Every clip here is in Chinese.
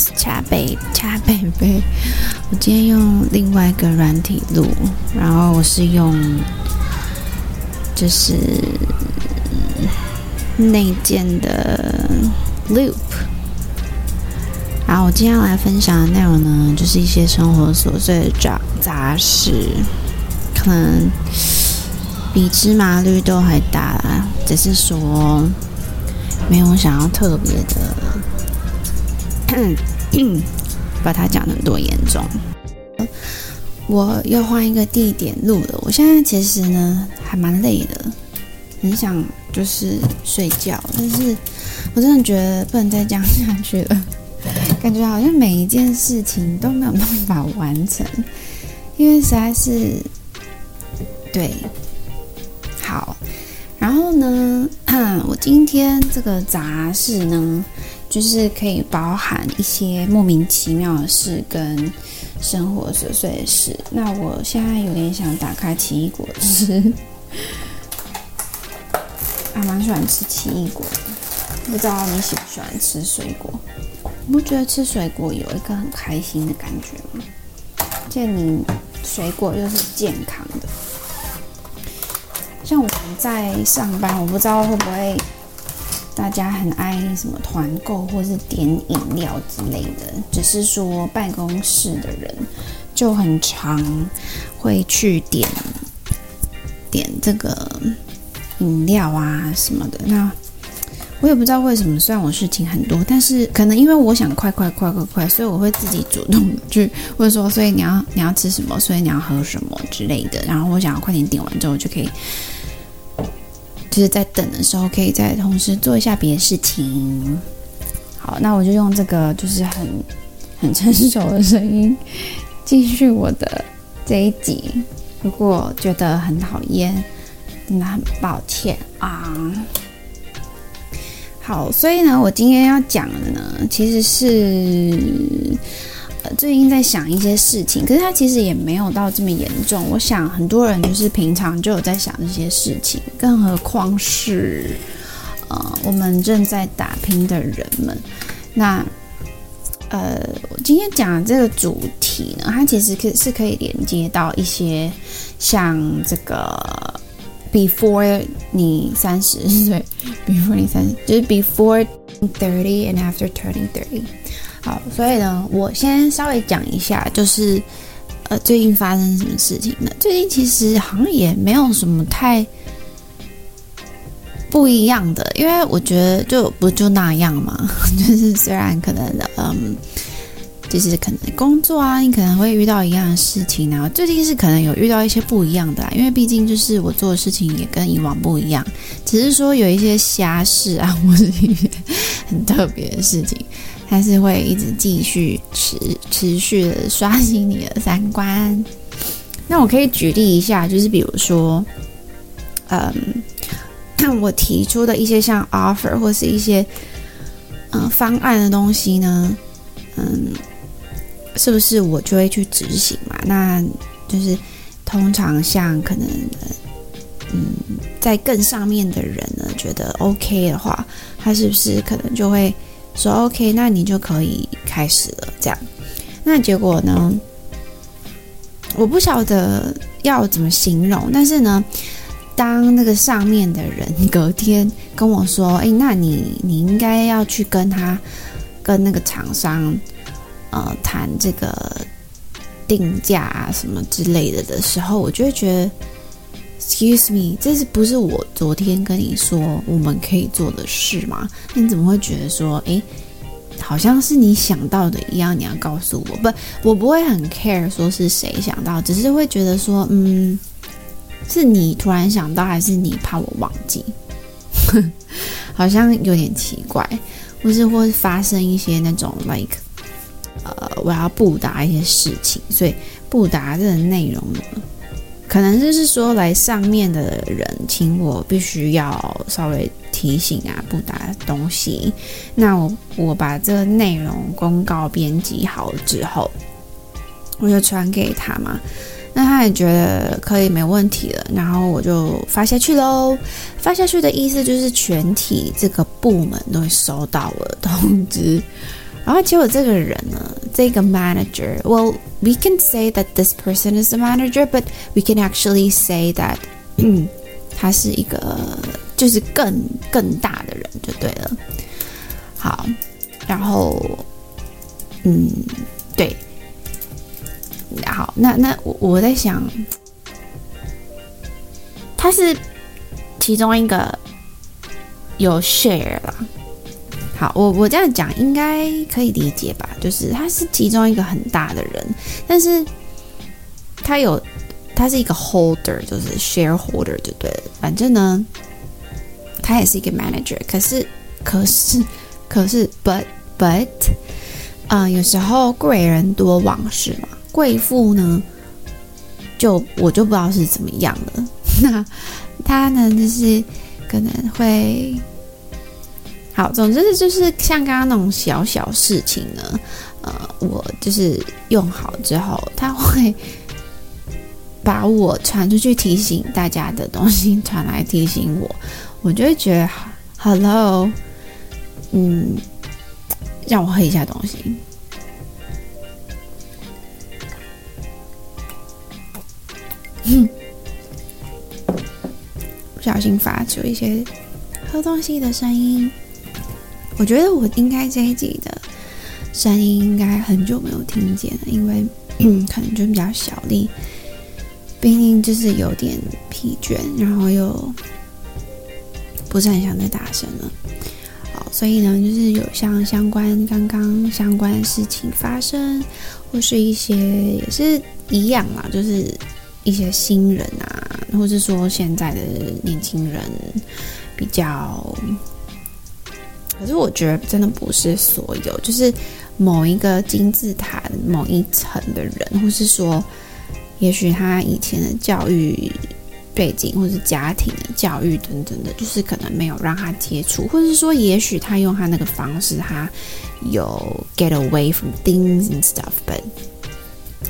，Yes，恰贝恰贝贝。我今天用另外一个软体录，然后我是用就是内建的 Loop。然后我今天要来分享的内容呢，就是一些生活琐碎的杂杂事，可能比芝麻绿豆还大啦，只是说没有想要特别的，把它讲的多严重。我又换一个地点录了，我现在其实呢还蛮累的，很想就是睡觉，但是我真的觉得不能再这样下去了。感觉好像每一件事情都没有办法完成，因为实在是对。好，然后呢，我今天这个杂事呢，就是可以包含一些莫名其妙的事跟生活琐碎的事。那我现在有点想打开奇异果吃，还蛮喜欢吃奇异果的，不知道你喜不喜欢吃水果？你不觉得吃水果有一个很开心的感觉吗？见你水果又是健康的，像我们在上班，我不知道会不会大家很爱什么团购或是点饮料之类的，只是说办公室的人就很常会去点点这个饮料啊什么的那。我也不知道为什么，虽然我事情很多，但是可能因为我想快快快快快，所以我会自己主动去问说，所以你要你要吃什么，所以你要喝什么之类的。然后我想要快点点完之后，就可以就是在等的时候，可以再同时做一下别的事情。好，那我就用这个就是很 很成熟的声音继续我的这一集。如果觉得很讨厌，真的很抱歉啊。好，所以呢，我今天要讲的呢，其实是最近在想一些事情，可是他其实也没有到这么严重。我想很多人就是平常就有在想这些事情，更何况是呃我们正在打拼的人们。那呃，我今天讲的这个主题呢，它其实可是可以连接到一些像这个。Before 你三十岁，Before 你三十，就是 Before thirty and after turning thirty。好，所以呢，我先稍微讲一下，就是呃，最近发生什么事情呢？最近其实好像也没有什么太不一样的，因为我觉得就不就那样嘛，就是虽然可能嗯。就是可能工作啊，你可能会遇到一样的事情，然后最近是可能有遇到一些不一样的啦，因为毕竟就是我做的事情也跟以往不一样，只是说有一些瞎事啊，或是一些很特别的事情，还是会一直继续持持续的刷新你的三观。那我可以举例一下，就是比如说，嗯，我提出的一些像 offer 或是一些嗯方案的东西呢，嗯。是不是我就会去执行嘛？那就是通常像可能，嗯，在更上面的人呢，觉得 OK 的话，他是不是可能就会说 OK？那你就可以开始了。这样，那结果呢？我不晓得要怎么形容，但是呢，当那个上面的人隔天跟我说：“诶，那你你应该要去跟他跟那个厂商。”呃，谈这个定价啊什么之类的的时候，我就会觉得，Excuse me，这是不是我昨天跟你说我们可以做的事吗？你怎么会觉得说，诶，好像是你想到的一样？你要告诉我，不，我不会很 care 说是谁想到，只是会觉得说，嗯，是你突然想到，还是你怕我忘记？好像有点奇怪，或是会发生一些那种 like。呃，我要布达一些事情，所以布达这个内容呢，可能就是说来上面的人请我必须要稍微提醒啊，不打东西。那我我把这个内容公告编辑好之后，我就传给他嘛。那他也觉得可以没问题了，然后我就发下去喽。发下去的意思就是全体这个部门都会收到我的通知。然后结果这个人呢，这个 manager，well we can say that this person is a manager，but we can actually say that，嗯，他是一个就是更更大的人就对了。好，然后嗯，对，好，那那我我在想，他是其中一个有 share 啦。 好，我我这样讲应该可以理解吧？就是他是其中一个很大的人，但是他有他是一个 holder，就是 shareholder 就对了。反正呢，他也是一个 manager。可是，可是，可是，but but，啊、有时候贵人多忘事嘛，贵妇呢，就我就不知道是怎么样了。那他呢，就是可能会。好，总之就是像刚刚那种小小事情呢，呃，我就是用好之后，他会把我传出去提醒大家的东西传来提醒我，我就会觉得，Hello，嗯，让我喝一下东西，哼，不小心发出一些喝东西的声音。我觉得我应该这一集的声音应该很久没有听见了，因为 可能就比较小力，毕竟就是有点疲倦，然后又不是很想再大声了。好，所以呢，就是有像相关刚刚相关的事情发生，或是一些也是一样嘛，就是一些新人啊，或是说现在的年轻人比较。可是我觉得真的不是所有，就是某一个金字塔某一层的人，或是说，也许他以前的教育背景，或是家庭的教育等等的，就是可能没有让他接触，或者是说，也许他用他那个方式，他有 get away from things and stuff，but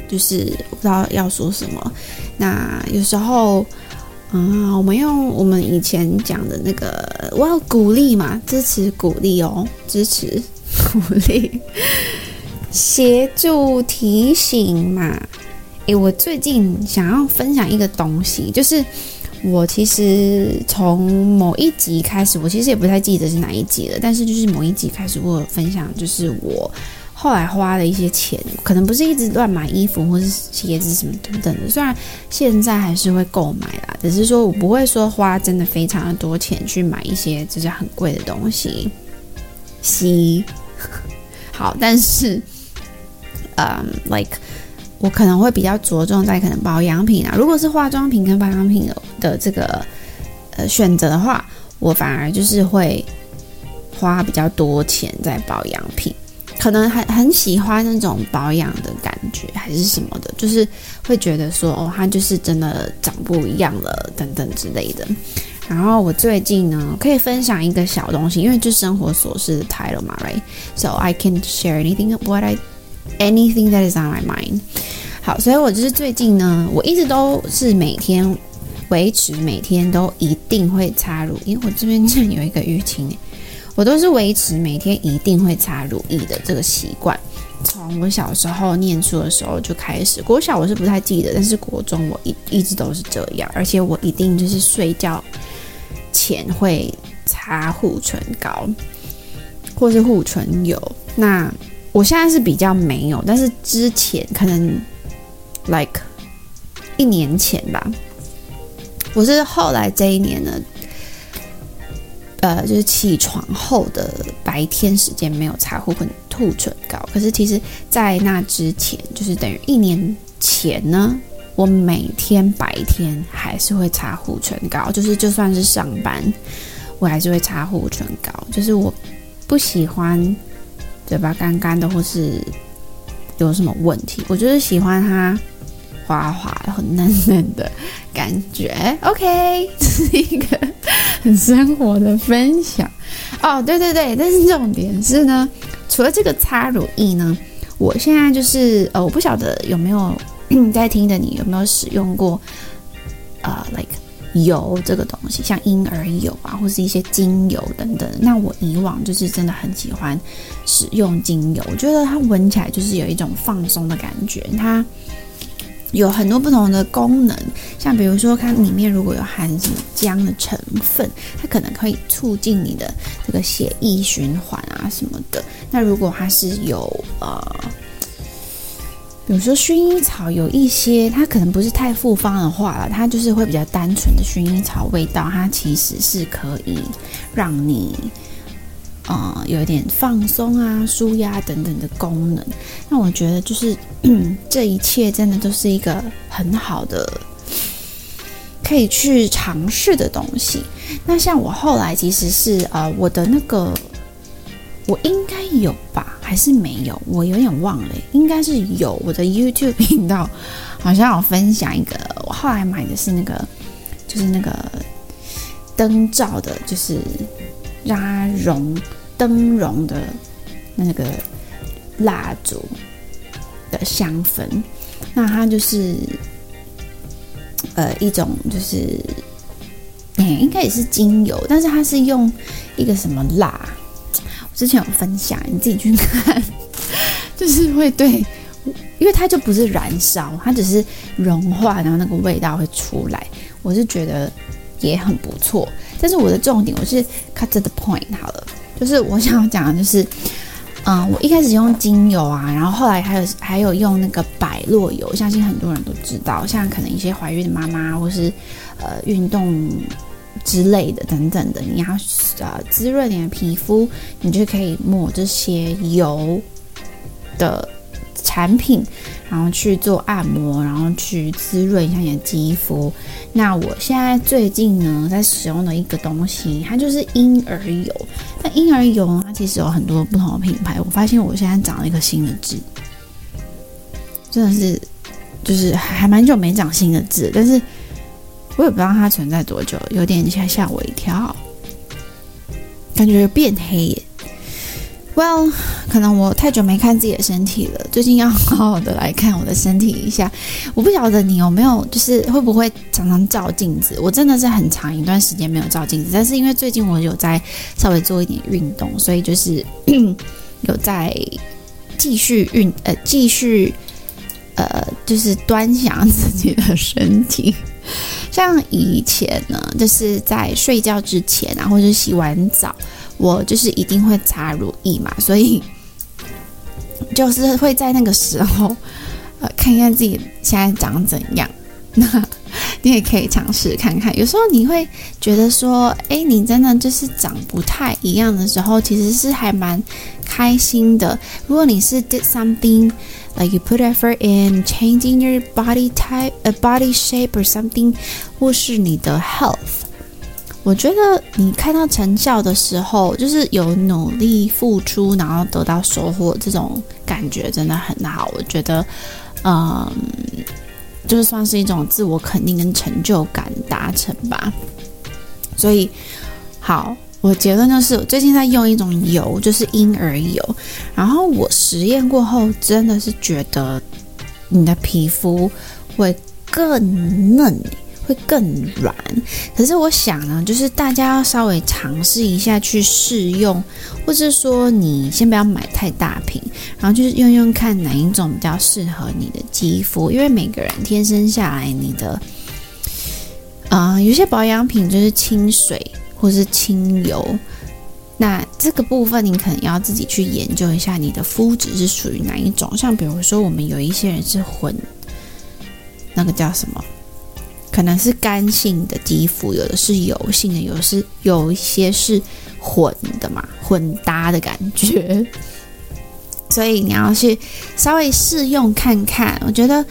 就是我不知道要说什么。那有时候。啊，我们用我们以前讲的那个，我要鼓励嘛，支持鼓励哦，支持鼓励，协助提醒嘛。诶，我最近想要分享一个东西，就是我其实从某一集开始，我其实也不太记得是哪一集了，但是就是某一集开始，我有分享，就是我。后来花了一些钱，可能不是一直乱买衣服或是鞋子什么等等的。虽然现在还是会购买啦，只是说我不会说花真的非常的多钱去买一些就是很贵的东西。C 好，但是，嗯，like 我可能会比较着重在可能保养品啊。如果是化妆品跟保养品的的这个呃选择的话，我反而就是会花比较多钱在保养品。可能很很喜欢那种保养的感觉，还是什么的，就是会觉得说，哦，它就是真的长不一样了，等等之类的。然后我最近呢，可以分享一个小东西，因为就生活琐事的 title 嘛，right？So I can share anything what I anything that is on my mind。好，所以我就是最近呢，我一直都是每天维持每天都一定会擦乳，因为我这边正有一个淤青。我都是维持每天一定会擦乳液的这个习惯，从我小时候念书的时候就开始。国小我是不太记得，但是国中我一一直都是这样，而且我一定就是睡觉前会擦护唇膏或是护唇油。那我现在是比较没有，但是之前可能 like 一年前吧，我是后来这一年呢。呃，就是起床后的白天时间没有擦护唇护唇膏，可是其实，在那之前，就是等于一年前呢，我每天白天还是会擦护唇膏，就是就算是上班，我还是会擦护唇膏。就是我不喜欢嘴巴干干的，或是有什么问题，我就是喜欢它滑滑的、很嫩嫩的感觉。OK，这是一个。很生活的分享哦，对对对，但是重点是呢，除了这个擦乳液呢，我现在就是呃，我不晓得有没有 在听的你有没有使用过呃，like 油这个东西，像婴儿油啊，或是一些精油等等。那我以往就是真的很喜欢使用精油，我觉得它闻起来就是有一种放松的感觉。它有很多不同的功能，像比如说它里面如果有含什么姜的成分，它可能可以促进你的这个血液循环啊什么的。那如果它是有呃。比如说薰衣草有一些，它可能不是太复方的话了，它就是会比较单纯的薰衣草味道，它其实是可以让你，呃，有一点放松啊、舒压等等的功能。那我觉得就是 这一切真的都是一个很好的可以去尝试的东西。那像我后来其实是呃，我的那个。我应该有吧，还是没有？我有点忘了，应该是有。我的 YouTube 频道好像有分享一个，我后来买的是那个，就是那个灯罩的，就是拉绒灯绒的那个蜡烛的香氛。那它就是呃一种，就是嗯，应该也是精油，但是它是用一个什么蜡？我之前有分享，你自己去看，就是会对，因为它就不是燃烧，它只是融化，然后那个味道会出来。我是觉得也很不错，但是我的重点我是 cut to the point 好了，就是我想讲的就是，嗯，我一开始用精油啊，然后后来还有还有用那个百洛油，相信很多人都知道，像可能一些怀孕的妈妈或是呃运动。之类的等等的，你要呃滋润你的皮肤，你就可以抹这些油的产品，然后去做按摩，然后去滋润一下你的肌肤。那我现在最近呢，在使用的一个东西，它就是婴儿油。那婴儿油呢，它其实有很多不同的品牌。我发现我现在长了一个新的痣，真的是，就是还蛮久没长新的痣，但是。我也不知道它存在多久，有点吓吓我一跳，感觉变黑耶。Well，可能我太久没看自己的身体了，最近要好好的来看我的身体一下。我不晓得你有没有，就是会不会常常照镜子？我真的是很长一段时间没有照镜子，但是因为最近我有在稍微做一点运动，所以就是 有在继续运呃继续呃就是端详自己的身体。像以前呢，就是在睡觉之前啊，或者洗完澡，我就是一定会擦乳液嘛，所以 就是会在那个时候，呃，看一下自己现在长怎样。那 你也可以尝试看看，有时候你会觉得说，诶，你真的就是长不太一样的时候，其实是还蛮开心的。如果你是 did something。Like you put effort in changing your body type, a body shape or something，或是你的 health，我觉得你看到成效的时候，就是有努力付出，然后得到收获，这种感觉真的很好。我觉得，嗯，就是算是一种自我肯定跟成就感达成吧。所以，好。我结论就是，我最近在用一种油，就是婴儿油。然后我实验过后，真的是觉得你的皮肤会更嫩，会更软。可是我想呢，就是大家要稍微尝试一下去试用，或是说你先不要买太大瓶，然后就是用用看哪一种比较适合你的肌肤，因为每个人天生下来你的，啊、有些保养品就是清水。或是清油，那这个部分你可能要自己去研究一下，你的肤质是属于哪一种。像比如说，我们有一些人是混，那个叫什么？可能是干性的肌肤，有的是油性的，有的是有一些是混的嘛，混搭的感觉。所以你要去稍微试用看看，我觉得，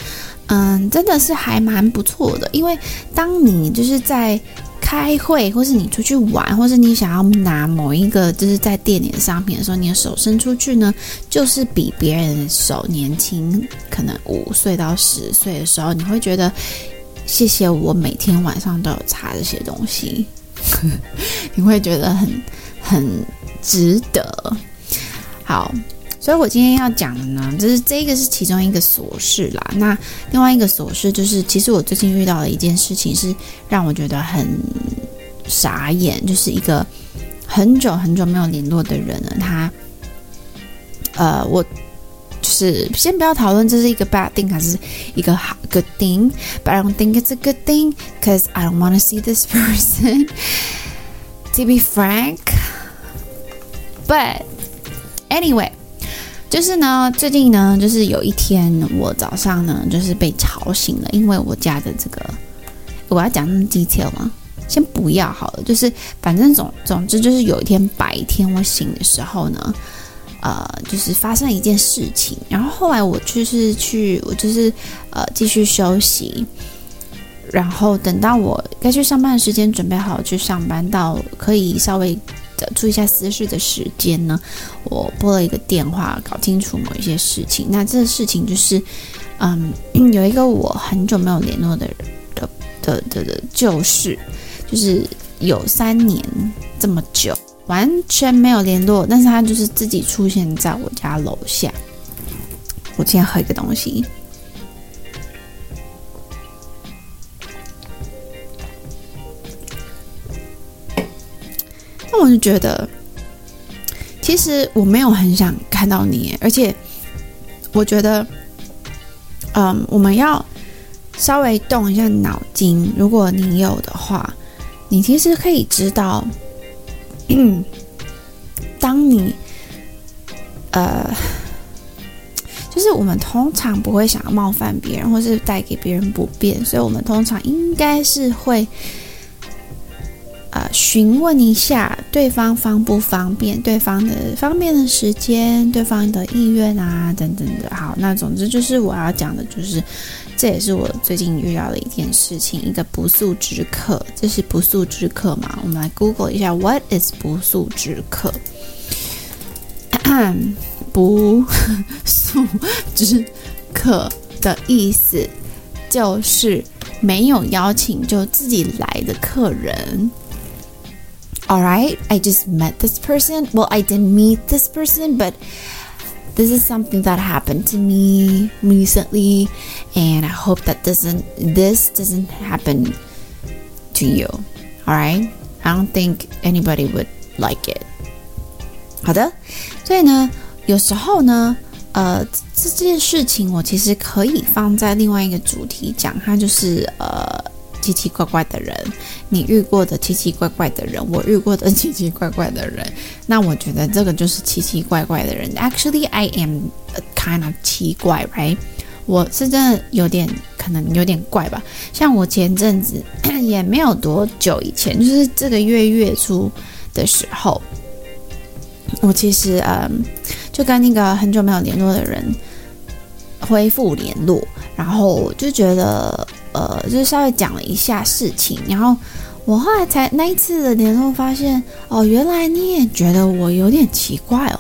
嗯，真的是还蛮不错的，因为当你就是在。开会，或是你出去玩，或是你想要拿某一个就是在店里的商品的时候，你的手伸出去呢，就是比别人手年轻，可能五岁到十岁的时候，你会觉得谢谢我每天晚上都有擦这些东西，你会觉得很很值得。好，所以我今天要讲的呢，就是这个是其中一个琐事啦。那另外一个琐事就是，其实我最近遇到的一件事情是让我觉得很傻眼，就是一个很久很久没有联络的人呢，他，呃，我是先不要讨论这是一个 bad thing 还是一个好 good thing，but I don't think it's a good thing，cause I don't want to see this person. To be frank, but anyway. 就是呢，最近呢，就是有一天我早上呢，就是被吵醒了，因为我家的这个，我要讲那么 detail 吗？先不要好了，就是反正总总之就是有一天白天我醒的时候呢，呃，就是发生了一件事情，然后后来我就是去，我就是呃继续休息，然后等到我该去上班的时间，准备好去上班，到可以稍微的。注意一下私事的时间呢，我拨了一个电话，搞清楚某一些事情。那这个事情就是，嗯，有一个我很久没有联络的人的的的的旧事，就是有三年这么久完全没有联络，但是他就是自己出现在我家楼下。我今天喝一个东西。那我就觉得，其实我没有很想看到你，而且我觉得，嗯，我们要稍微动一下脑筋。如果你有的话，你其实可以知道，嗯当你，呃，就是我们通常不会想要冒犯别人，或是带给别人不便，所以我们通常应该是会。呃，询问一下对方方不方便，对方的方便的时间，对方的意愿啊，等等的。好，那总之就是我要讲的，就是这也是我最近遇到的一件事情，一个不速之客。这是不速之客吗？我们来 Google 一下，What is 不速之客？不速之客的意思就是没有邀请就自己来的客人。All right, I just met this person. Well, I didn't meet this person, but this is something that happened to me recently, and I hope that doesn't this doesn't happen to you. All right, I don't think anybody would like it. 好的，所以呢，有时候呢，呃，这这件事情我其实可以放在另外一个主题讲，它就是呃。 奇奇怪怪的人，你遇过的奇奇怪怪的人，我遇过的奇奇怪怪的人，那我觉得这个就是奇奇怪怪的人。Actually, I am kind of 奇怪，right？我是真的有点可能有点怪吧。像我前阵子 也没有多久以前，就是这个月月初的时候，我其实嗯，就跟那个很久没有联络的人恢复联络，然后就觉得。呃，就是稍微讲了一下事情，然后我后来才那一次的联络发现，哦，原来你也觉得我有点奇怪哦，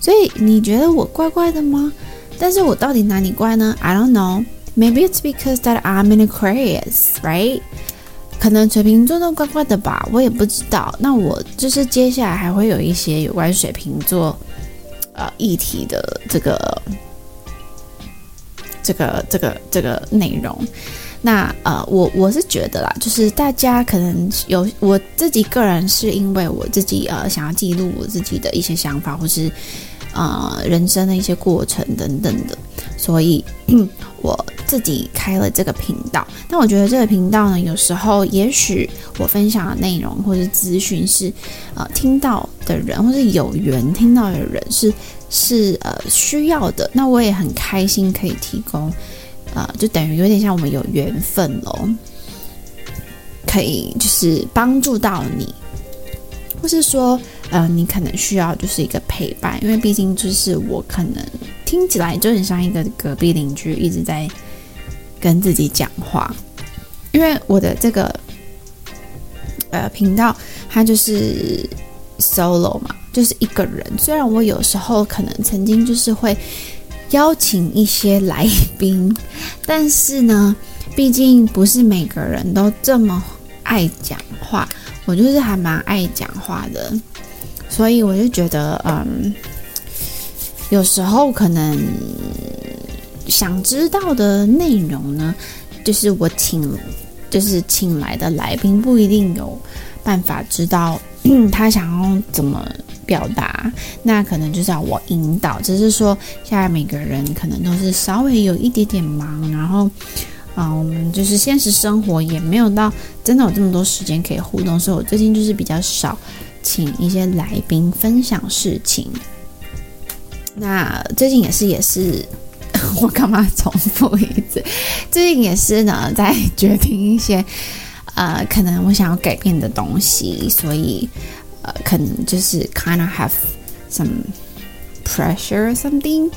所以你觉得我怪怪的吗？但是我到底哪里怪呢？I don't know. Maybe it's because that I'm an Aquarius, right? 可能水瓶座都怪怪的吧，我也不知道。那我就是接下来还会有一些有关水瓶座呃议题的这个这个这个这个内容。那呃，我我是觉得啦，就是大家可能有我自己个人是因为我自己呃想要记录我自己的一些想法，或是呃人生的一些过程等等的，所以我自己开了这个频道。但我觉得这个频道呢，有时候也许我分享的内容或是资讯是呃听到的人，或是有缘听到的人是是呃需要的，那我也很开心可以提供。呃，就等于有点像我们有缘分咯，可以就是帮助到你，或是说，呃，你可能需要就是一个陪伴，因为毕竟就是我可能听起来就很像一个隔壁邻居一直在跟自己讲话，因为我的这个呃频道它就是 solo 嘛，就是一个人，虽然我有时候可能曾经就是会。邀请一些来宾，但是呢，毕竟不是每个人都这么爱讲话。我就是还蛮爱讲话的，所以我就觉得，嗯，有时候可能想知道的内容呢，就是我请就是请来的来宾不一定有办法知道他想要怎么表达，那可能就是要我引导。只是说现在每个人可能都是稍微有一点点忙，然后。嗯，就是现实生活也没有到真的有这么多时间可以互动，所以我最近就是比较少请一些来宾分享事情。那最近也是也是，我干嘛重复一次？最近也是呢，在决定一些呃，可能我想要改变的东西，所以呃，可能就是 kind of have some pressure or something。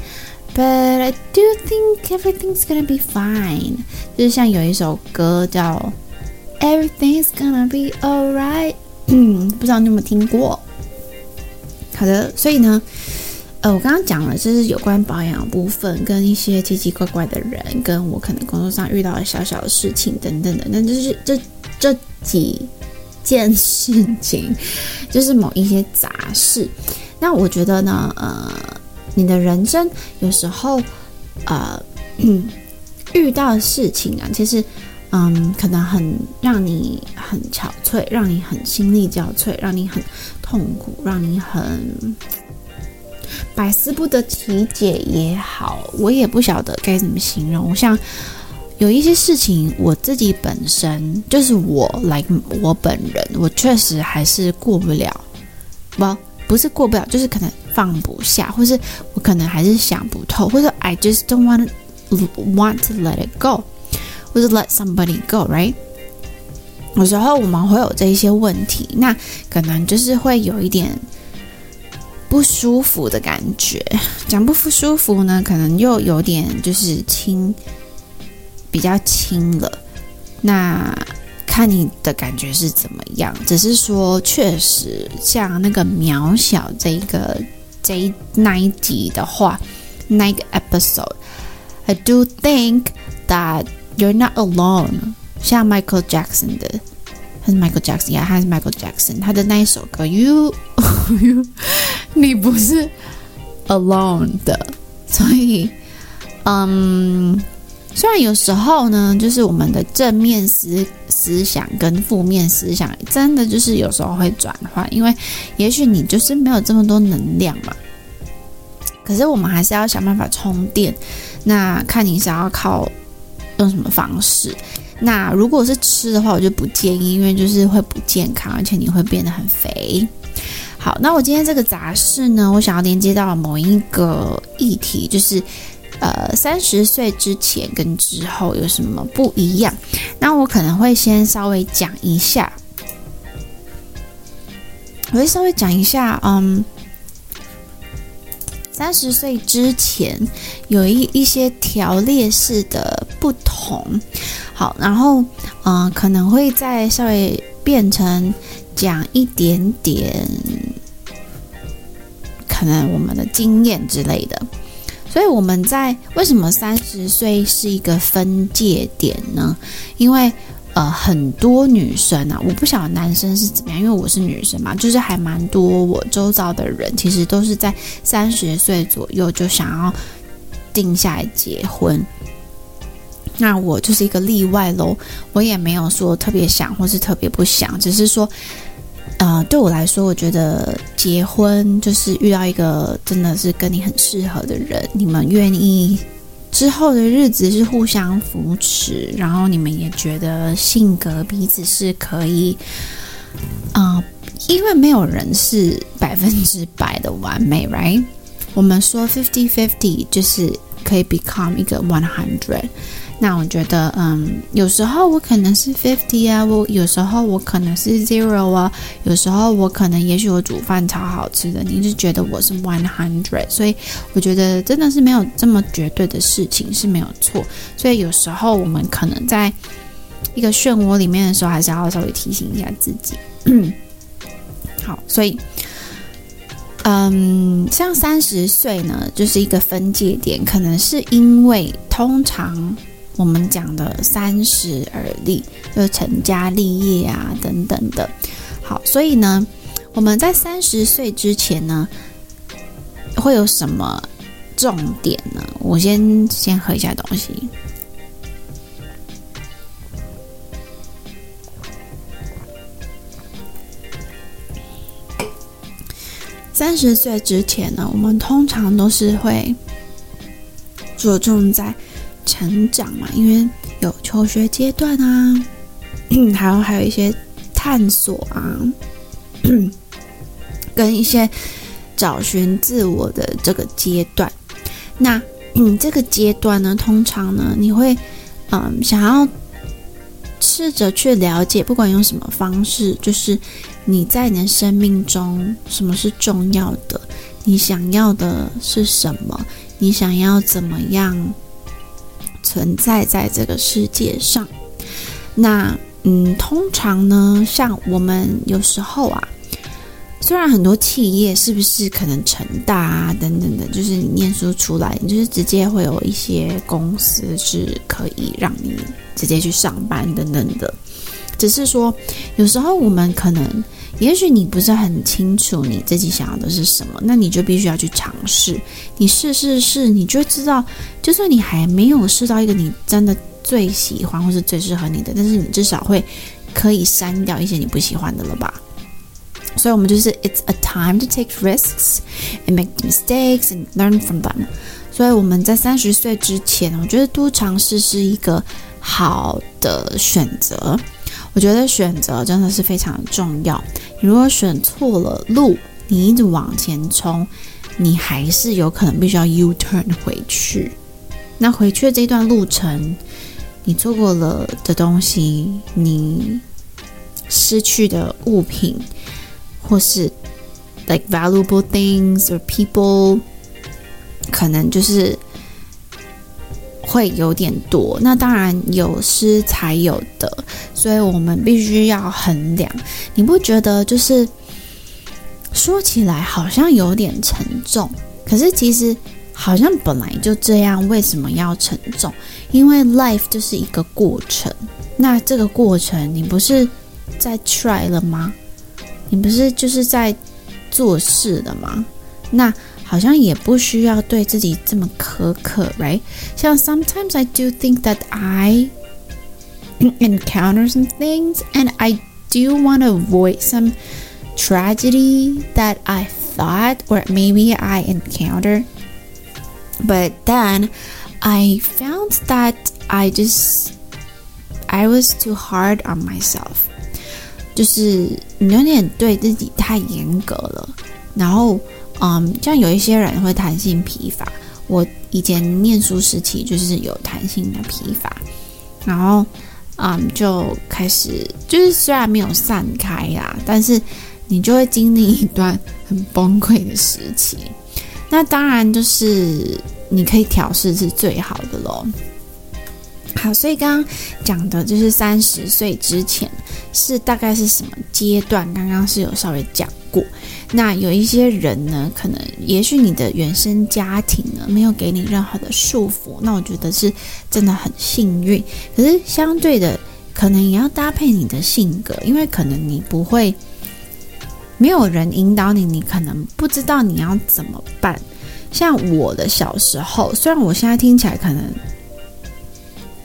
But I do think everything's gonna be fine。就是像有一首歌叫《Everything's Gonna Be Alright》，嗯，不知道你有没有听过？好的，所以呢，呃，我刚刚讲了，就是有关保养部分，跟一些奇奇怪怪的人，跟我可能工作上遇到的小小的事情等等的，那就是这这几件事情，就是某一些杂事。那我觉得呢，呃。你的人生有时候，呃，遇到的事情啊，其实，嗯，可能很让你很憔悴，让你很心力交瘁，让你很痛苦，让你很百思不得其解也好，我也不晓得该怎么形容。我像有一些事情，我自己本身就是我来，like, 我本人，我确实还是过不了，不。不是过不了，就是可能放不下，或是我可能还是想不透，或者 I just don't want want to let it go，或者 let somebody go，right？有时候我们会有这一些问题，那可能就是会有一点不舒服的感觉。讲不舒服呢，可能又有点就是轻，比较轻了。那。看你的感觉是怎么样，只是说确实像那个渺小这一个这一那一集的话，那个 episode，I do think that you're not alone。像 Michael Jackson 的，他是 Michael Jackson 呀，他是 Michael Jackson，他的那一首歌 You You，你不是 alone 的，所以，嗯。虽然有时候呢，就是我们的正面思思想跟负面思想，真的就是有时候会转换，因为也许你就是没有这么多能量嘛。可是我们还是要想办法充电。那看你想要靠用什么方式。那如果是吃的话，我就不建议，因为就是会不健康，而且你会变得很肥。好，那我今天这个杂事呢，我想要连接到某一个议题，就是。呃，三十岁之前跟之后有什么不一样？那我可能会先稍微讲一下，我会稍微讲一下，嗯，三十岁之前有一一些条列式的不同。好，然后嗯，可能会再稍微变成讲一点点，可能我们的经验之类的。所以我们在为什么三十岁是一个分界点呢？因为呃，很多女生啊，我不晓得男生是怎么样，因为我是女生嘛，就是还蛮多我周遭的人其实都是在三十岁左右就想要定下来结婚。那我就是一个例外喽，我也没有说特别想或是特别不想，只是说。呃，对我来说，我觉得结婚就是遇到一个真的是跟你很适合的人，你们愿意之后的日子是互相扶持，然后你们也觉得性格彼此是可以，呃，因为没有人是百分之百的完美，right？我们说 fifty fifty 就是可以 become 一个 one hundred。那我觉得，嗯，有时候我可能是 fifty 啊，我有时候我可能是 zero 啊，有时候我可能，也许我煮饭超好吃的，你是觉得我是 one hundred，所以我觉得真的是没有这么绝对的事情是没有错，所以有时候我们可能在一个漩涡里面的时候，还是要稍微提醒一下自己。好，所以，嗯，像三十岁呢，就是一个分界点，可能是因为通常。我们讲的三十而立，就是成家立业啊，等等的。好，所以呢，我们在三十岁之前呢，会有什么重点呢，我先先喝一下东西。三十岁之前呢，我们通常都是会着重在成长嘛，因为有求学阶段啊，还有还有一些探索啊，跟一些。找寻自我的这个阶段，那嗯，这个阶段呢，通常呢，你会嗯想要试着去了解，不管用什么方式，就是你在你的生命中什么是重要的，你想要的是什么，你想要怎么样存在在这个世界上。那嗯，通常呢，像我们有时候啊。虽然很多企业是不是可能成大啊等等的，就是你念书出来，你就是直接会有一些公司是可以让你直接去上班等等的。只是说，有时候我们可能，也许你不是很清楚你自己想要的是什么，那你就必须要去尝试。你试试试，你就知道，就算你还没有试到一个你真的最喜欢或是最适合你的，但是你至少会可以删掉一些你不喜欢的了吧。所以，我们就是 It's a time to take risks and make mistakes and learn from them。所以，我们在三十岁之前，我觉得多尝试是一个好的选择。我觉得选择真的是非常重要。你如果选错了路，你一直往前冲，你还是有可能必须要 U turn 回去。那回去的这段路程，你错过了的东西，你失去的物品。或是 like valuable things or people，可能就是会有点多。那当然有失才有得，所以我们必须要衡量。你不觉得就是说起来好像有点沉重，可是其实好像本来就这样。为什么要沉重？因为 life 就是一个过程。那这个过程你不是在 try 了吗？你不是就是在做事的吗？那好像也不需要对自己这么苛刻，right？像 sometimes I do think that I encounter some things and I do want to avoid some tragedy that I thought or maybe I encountered. But then I found that I just I was too hard on myself. 就是你有点对自己太严格了，然后， 嗯，像有一些人会弹性疲乏。我以前念书时期就是有弹性的疲乏，然后，嗯，就开始就是虽然没有散开呀，但是你就会经历一段很崩溃的时期。那当然就是你可以调试是最好的喽。好，所以刚刚讲的就是三十岁之前是大概是什么阶段？刚刚是有稍微讲过。那有一些人呢，可能也许你的原生家庭呢没有给你任何的束缚，那我觉得是真的很幸运。可是相对的，可能也要搭配你的性格，因为可能你不会没有人引导你，你可能不知道你要怎么办。像我的小时候，虽然我现在听起来可能。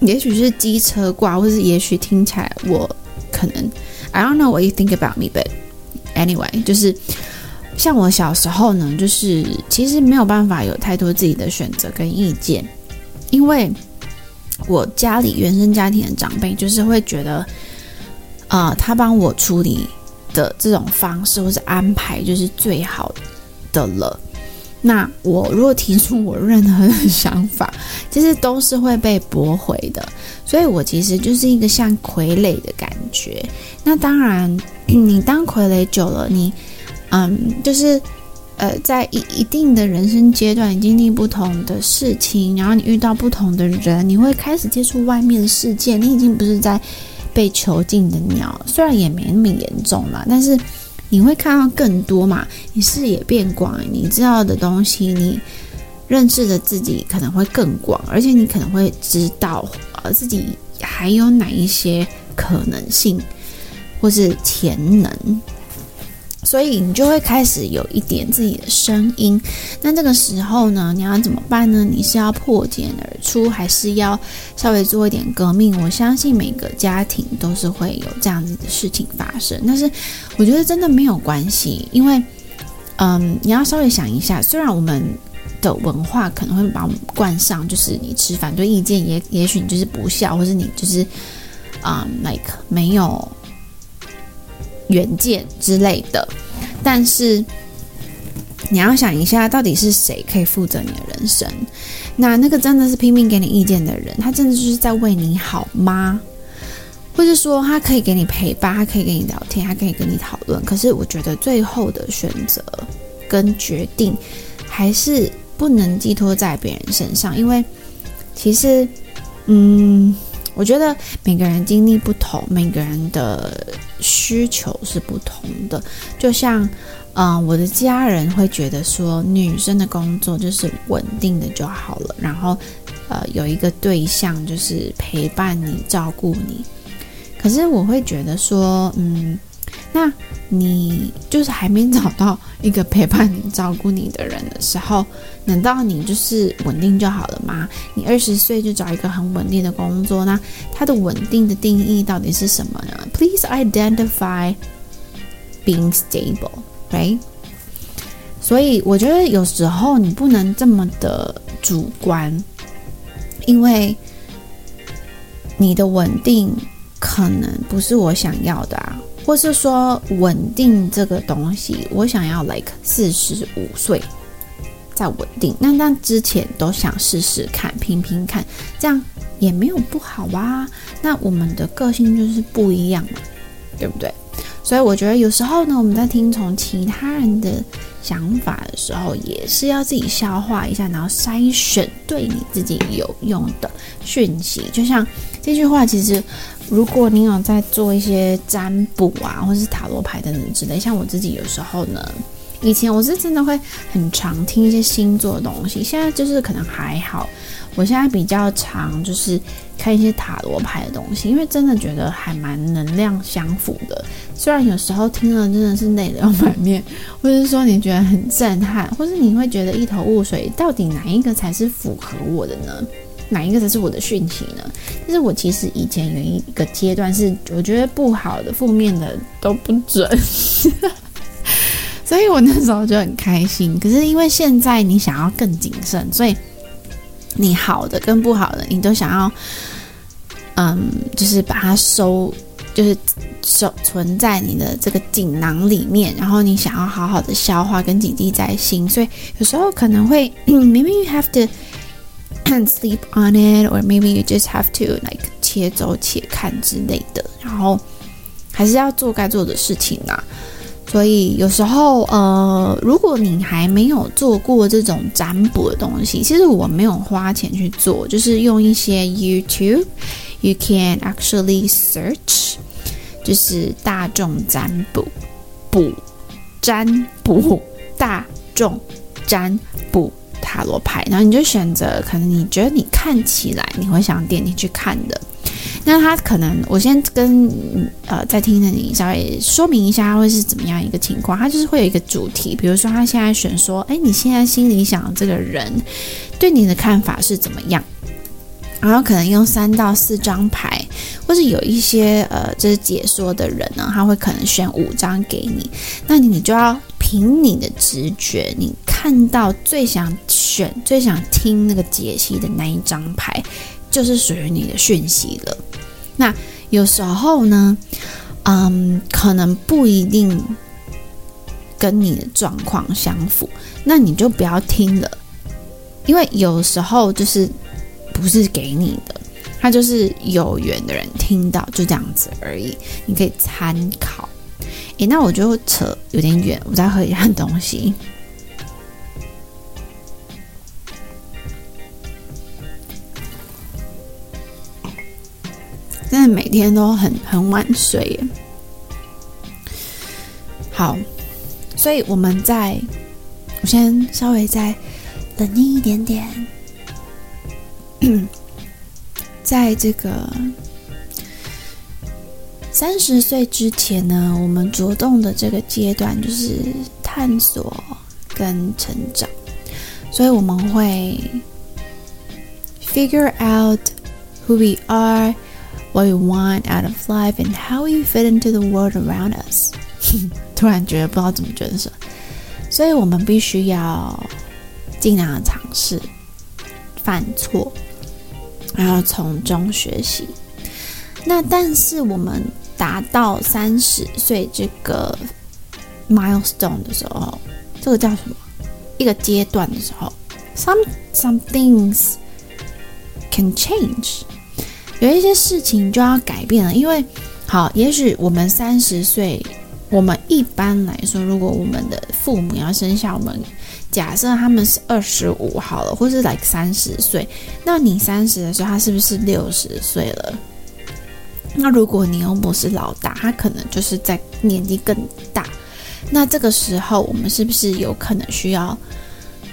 也许是机车挂，或是也许听起来我可能 I don't know what you think about me, but anyway，就是像我小时候呢，就是其实没有办法有太多自己的选择跟意见，因为我家里原生家庭的长辈就是会觉得，啊、呃，他帮我处理的这种方式或是安排就是最好的了。那我如果提出我任何的想法，其实都是会被驳回的，所以我其实就是一个像傀儡的感觉。那当然，你当傀儡久了，你嗯，就是呃，在一一定的人生阶段，你经历不同的事情，然后你遇到不同的人，你会开始接触外面的世界，你已经不是在被囚禁的鸟，虽然也没那么严重啦，但是。你会看到更多嘛？你视野变广，你知道的东西，你认识的自己可能会更广，而且你可能会知道呃自己还有哪一些可能性或是潜能。所以你就会开始有一点自己的声音。那这个时候呢，你要怎么办呢？你是要破茧而出，还是要稍微做一点革命？我相信每个家庭都是会有这样子的事情发生。但是我觉得真的没有关系，因为，嗯，你要稍微想一下，虽然我们的文化可能会把我们冠上，就是你持反对意见，也也许你就是不孝，或是你就是，嗯，like 没有。远见之类的，但是你要想一下，到底是谁可以负责你的人生？那那个真的是拼命给你意见的人，他真的就是在为你好吗？或者说，他可以给你陪伴，他可以跟你聊天，他可以跟你讨论。可是，我觉得最后的选择跟决定，还是不能寄托在别人身上，因为其实，嗯。我觉得每个人经历不同，每个人的需求是不同的。就像，嗯、我的家人会觉得说，女生的工作就是稳定的就好了，然后，呃，有一个对象就是陪伴你、照顾你。可是我会觉得说，嗯。那你就是还没找到一个陪伴你、照顾你的人的时候，难道你就是稳定就好了吗？你二十岁就找一个很稳定的工作，那它的稳定的定义到底是什么呢？Please identify being stable, right? 所以我觉得有时候你不能这么的主观，因为你的稳定可能不是我想要的啊。或是说稳定这个东西，我想要 like 四十五岁再稳定，那那之前都想试试看，拼拼看，这样也没有不好啊。那我们的个性就是不一样嘛，对不对？所以我觉得有时候呢，我们在听从其他人的想法的时候，也是要自己消化一下，然后筛选对你自己有用的讯息。就像这句话，其实。如果你有在做一些占卜啊，或是塔罗牌等等之类，像我自己有时候呢，以前我是真的会很常听一些星座的东西，现在就是可能还好。我现在比较常就是看一些塔罗牌的东西，因为真的觉得还蛮能量相符的。虽然有时候听了真的是泪流满面，或者是说你觉得很震撼，或是你会觉得一头雾水，到底哪一个才是符合我的呢？哪一个才是我的讯息呢？但是我其实以前有一个阶段是，我觉得不好的、负面的都不准，所以我那时候就很开心。可是因为现在你想要更谨慎，所以你好的跟不好的，你都想要，嗯，就是把它收，就是收存在你的这个锦囊里面，然后你想要好好的消化跟谨记在心。所以有时候可能会 明明 you have to。Can't sleep on it, or maybe you just have to like 且走且看之类的，然后还是要做该做的事情啦。所以有时候，呃，如果你还没有做过这种占卜的东西，其实我没有花钱去做，就是用一些 YouTube，you can actually search，就是大众占卜，卜占卜，大众占卜。塔罗牌，然后你就选择可能你觉得你看起来你会想点进去看的。那他可能，我先跟呃在听的你稍微说明一下，会是怎么样一个情况。他就是会有一个主题，比如说他现在选说，哎，你现在心里想这个人对你的看法是怎么样？然后可能用三到四张牌，或是有一些呃就是解说的人呢，他会可能选五张给你，那你就要凭你的直觉，你。看到最想选、最想听那个解析的那一张牌，就是属于你的讯息了。那有时候呢，嗯，可能不一定跟你的状况相符，那你就不要听了，因为有时候就是不是给你的，他就是有缘的人听到，就这样子而已，你可以参考。诶，那我就扯有点远，我再喝一下东西。真的每天都很很晚睡耶。好，所以我们再，我先稍微再冷静一点点，在这个三十岁之前呢，我们着重的这个阶段就是探索跟成长，所以我们会 figure out who we are, what we want out of life, and how we fit into the world around us。突然觉得不知道怎么觉得说，所以我们必须要尽量的尝试。犯错，然后从中学习。那但是我们达到三十岁这个 milestone 的时候，这个叫什么？一个阶段的时候，some some things can change，有一些事情就要改变了。因为好，也许我们三十岁，我们一般来说，如果我们的父母要生下我们。假设他们是二十五好了，或是 like 三十岁，那你三十的时候，他是不是六十岁了？那如果你又不是老大，他可能就是在年纪更大。那这个时候，我们是不是有可能需要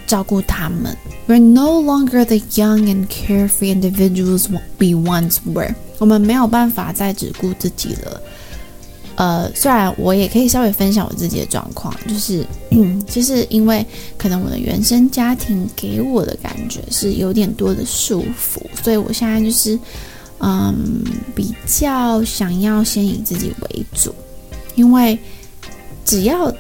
照顾他们？We're no longer the young and carefree individuals we once were。我们没有办法再只顾自己了。呃，虽然我也可以稍微分享我自己的状况，就是，就是因为可能我的原生家庭给我的感觉是有点多的束缚，所以我现在就是，嗯，比较想要先以自己为主，因为只要，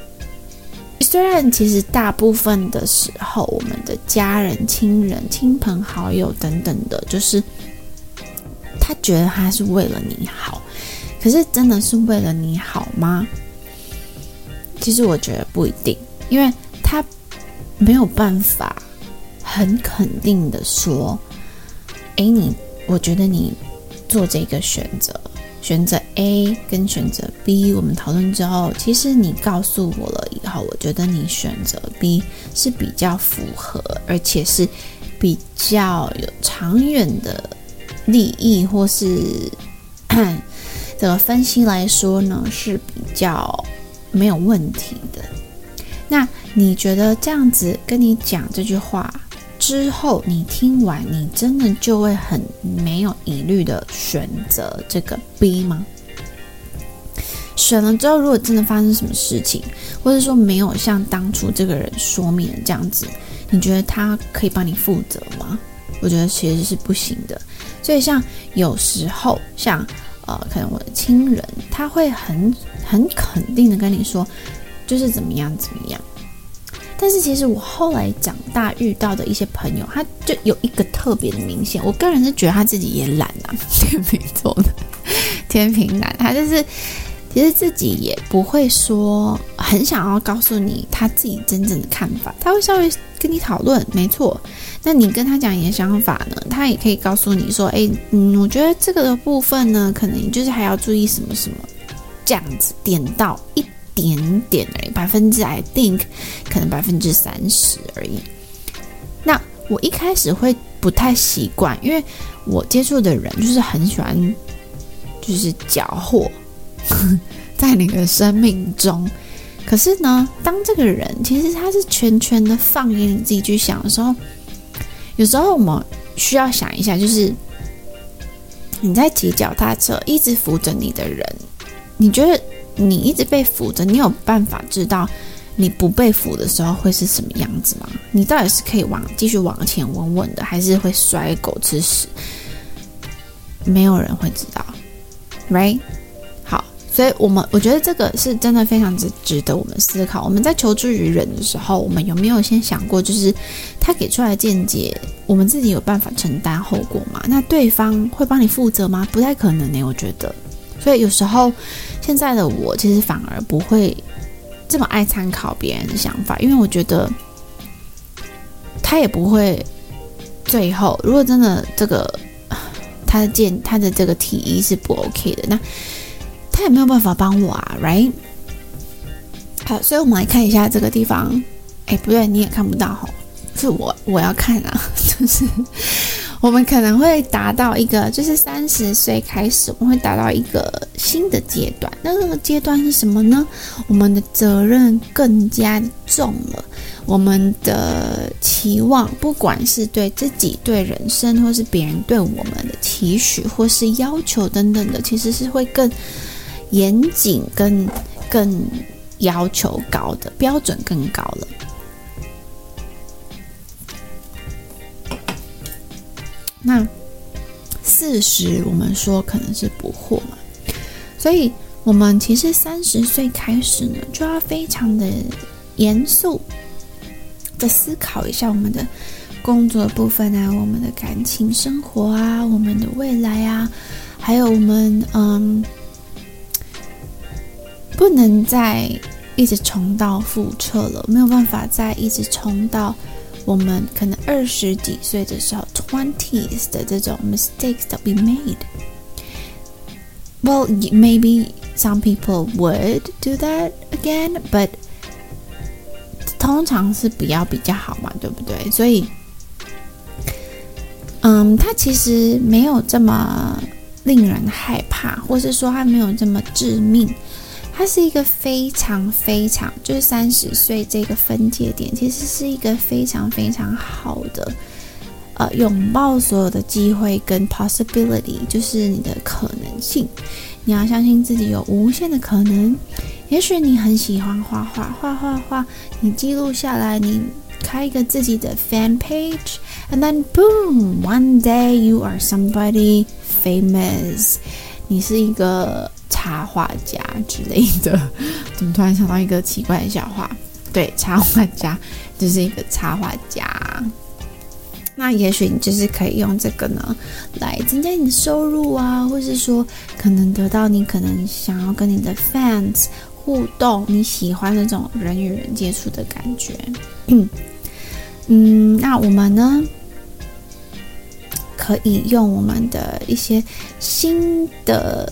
虽然其实大部分的时候，我们的家人、亲人、亲朋好友等等的，就是他觉得他是为了你好。可是真的是为了你好吗？其实我觉得不一定，因为他没有办法很肯定的说：“诶，你，我觉得你做这个选择，选择 A 跟选择 B，我们讨论之后，其实你告诉我了以后，我觉得你选择 B 是比较符合，而且是比较有长远的利益，或是。”这个分析来说呢，是比较没有问题的。那你觉得这样子跟你讲这句话之后，你听完，你真的就会很没有疑虑的选择这个 B 吗？选了之后，如果真的发生什么事情，或者说没有像当初这个人说明的这样子，你觉得他可以帮你负责吗？我觉得其实是不行的。所以像有时候像。呃，可能我的亲人他会很很肯定的跟你说，就是怎么样怎么样。但是其实我后来长大遇到的一些朋友，他就有一个特别的明显。我个人是觉得他自己也懒啊，天秤座的天秤男，他就是其实自己也不会说很想要告诉你他自己真正的看法，他会稍微跟你讨论，没错。那你跟他讲你的想法呢，他也可以告诉你说，哎，嗯，我觉得这个的部分呢，可能就是还要注意什么什么，这样子点到一点点而已，百分之 I think 可能百分之三十而已。那我一开始会不太习惯，因为我接触的人就是很喜欢，就是搅和 在你的生命中。可是呢，当这个人其实他是全权的放给你自己去想的时候。有时候我们需要想一下，就是你在骑脚踏车，一直扶着你的人，你觉得你一直被扶着，你有办法知道你不被扶的时候会是什么样子吗？你到底是可以往继续往前稳稳的，还是会摔狗吃屎？没有人会知道，right？所以，我们我觉得这个是真的非常值值得我们思考。我们在求助于人的时候，我们有没有先想过，就是他给出来的见解，我们自己有办法承担后果吗？那对方会帮你负责吗？不太可能呢，我觉得。所以有时候，现在的我其实反而不会这么爱参考别人的想法，因为我觉得他也不会最后，如果真的这个 他的建他的这个提议是不 OK 的，那。他也没有办法帮我啊，right？好，所以我们来看一下这个地方。哎，不对，你也看不到哈，是我我要看啊。就是我们可能会达到一个，就是三十岁开始，我们会达到一个新的阶段。那这个阶段是什么呢？我们的责任更加重了，我们的期望，不管是对自己、对人生，或是别人对我们的期许，或是要求等等的，其实是会更。严谨跟更要求高的标准更高了。那四十，我们说可能是不惑嘛，所以我们其实三十岁开始呢，就要非常的严肃的思考一下我们的工作部分啊，我们的感情生活啊，我们的未来啊，还有我们嗯，不能再一直重蹈覆辙了，没有办法再一直重蹈。我们可能二十几岁的时候，twenties 的这种 mistakes that we made。Well, maybe some people would do that again, but 通常是比较比较好嘛，对不对？所以，嗯，它其实没有这么令人害怕，或是说它没有这么致命。它是一个非常非常，就是三十岁这个分界点，其实是一个非常非常好的，呃，拥抱所有的机会跟 possibility，就是你的可能性。你要相信自己有无限的可能。也许你很喜欢画画，画画画，你记录下来，你开一个自己的 fan page，and then boom，one day you are somebody famous，你是一个。插画家之类的，怎么突然想到一个奇怪的笑话？对，插画家就是一个插画家。那也许你就是可以用这个呢，来增加你的收入啊，或是说可能得到你可能想要跟你的 fans 互动，你喜欢那种人与人接触的感觉。嗯 嗯，那我们呢，可以用我们的一些新的。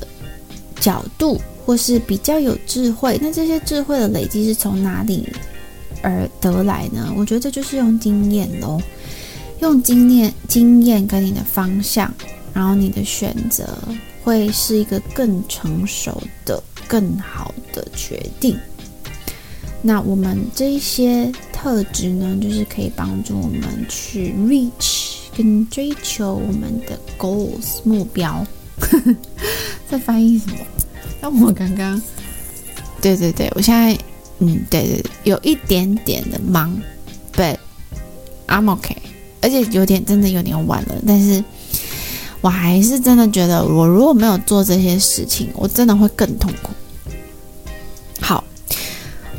角度，或是比较有智慧，那这些智慧的累积是从哪里而得来呢？我觉得这就是用经验喽，用经验、经验跟你的方向，然后你的选择会是一个更成熟的、更好的决定。那我们这一些特质呢，就是可以帮助我们去 reach 跟追求我们的 goals 目标。在翻译什么？那我刚刚，对对对，我现在，嗯，对对，有一点点的忙，but I'm okay，而且有点真的有点晚了，但是我还是真的觉得，我如果没有做这些事情，我真的会更痛苦。好，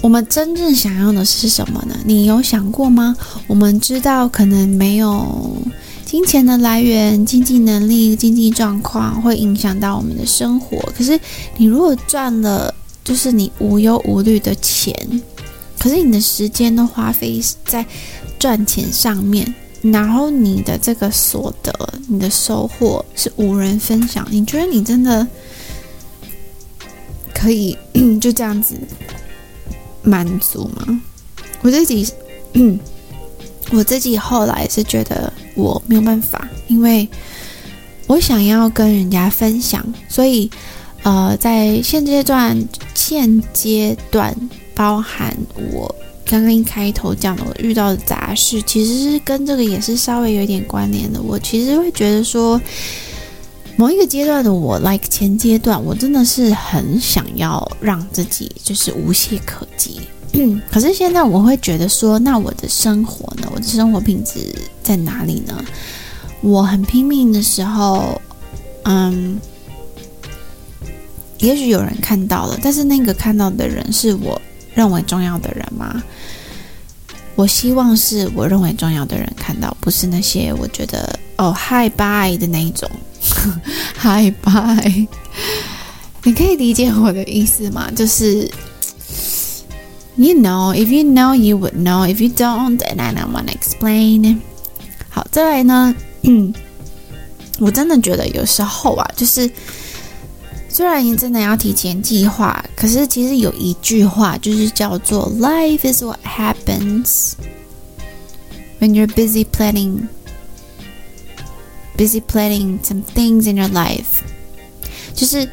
我们真正想要的是什么呢？你有想过吗？我们知道可能没有。金钱的来源、经济能力、经济状况会影响到我们的生活。可是，你如果赚了，就是你无忧无虑的钱，可是你的时间都花费在赚钱上面，然后你的这个所得、你的收获是无人分享，你觉得你真的可以 就这样子满足吗？我自己，我自己后来是觉得。我没有办法，因为我想要跟人家分享，所以呃，在现阶段，现阶段包含我刚刚一开头讲的，我遇到的杂事，其实是跟这个也是稍微有一点关联的。我其实会觉得说，某一个阶段的我，like 前阶段，我真的是很想要让自己就是无懈可击。可是现在我会觉得说，那我的生活呢？我的生活品质在哪里呢？我很拼命的时候，嗯，也许有人看到了，但是那个看到的人是我认为重要的人吗？我希望是我认为重要的人看到，不是那些我觉得哦嗨拜的那一种 嗨拜。你可以理解我的意思吗？就是。You know, if you know, you would know. If you don't, then I don't want to explain. 好，再来呢，嗯，我真的觉得有时候啊，就是虽然你真的要提前计划，可是其实有一句话就是叫做 “Life is what happens when you're busy planning, busy planning some things in your life。”就是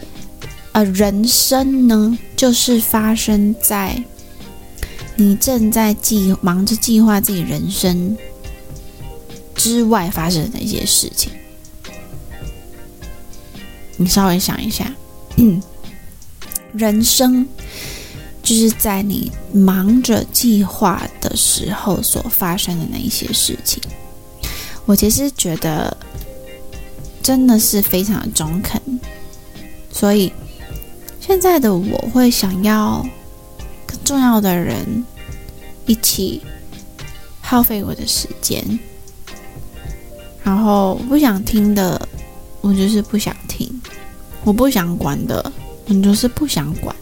呃，人生呢，就是发生在。 你正在计忙着计划自己人生之外发生的一些事情，你稍微想一下，嗯人生，就是在你忙着计划的时候所发生的那一些事情。我其实觉得真的是非常的中肯，所以现在的我会想要重要的人一起耗费我的时间，然后不想听的，我就是不想听；我不想管的，我就是不想管。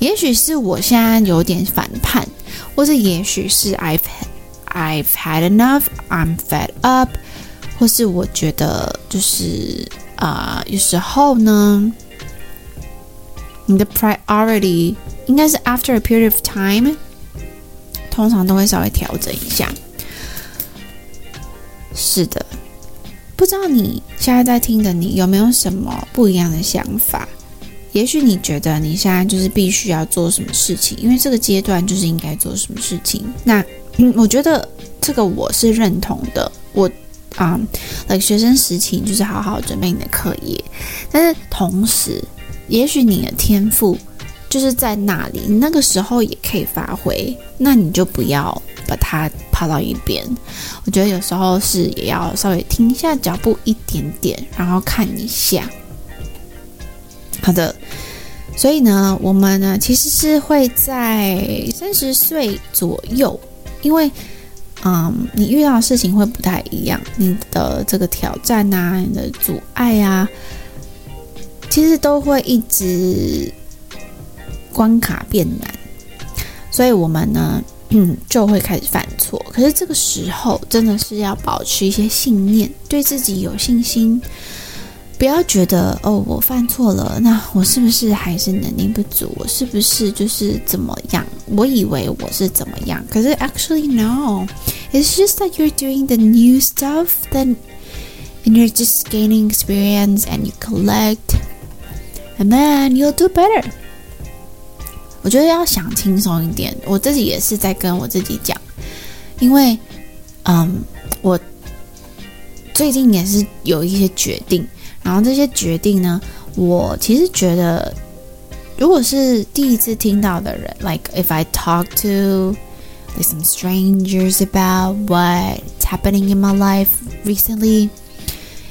也许是我现在有点反叛，或者也许是 I've I've had enough, I'm fed up，或是我觉得就是啊、有时候呢，你的 priority 应该是 after a period of time，通常都会稍微调整一下。是的，不知道你现在在听的你有没有什么不一样的想法？也许你觉得你现在就是必须要做什么事情，因为这个阶段就是应该做什么事情。那，我觉得这个我是认同的。我啊，um, like、学生时期就是好好准备你的课业，但是同时，也许你的天赋就是在那里，你那个时候也可以发挥。那你就不要把它抛到一边。我觉得有时候是也要稍微停下脚步一点点，然后看一下。好的，所以呢，我们呢其实是会在三十岁左右，因为，嗯，你遇到的事情会不太一样，你的这个挑战啊，你的阻碍啊，其实都会一直关卡变难，所以我们呢，嗯，就会开始犯错。可是这个时候真的是要保持一些信念，对自己有信心。不要觉得哦，我犯错了，那我是不是还是能力不足？我是不是就是怎么样？我以为我是怎么样，可是 actually no, it's just that you're doing the new stuff, then and you're just gaining experience and you collect, and then you'll do better. 我觉得要想轻松一点，我自己也是在跟我自己讲，因为嗯，我最近也是有一些决定。然后这些决定呢，我其实觉得，如果是第一次听到的人，like if I talk to like some strangers about what's happening in my life recently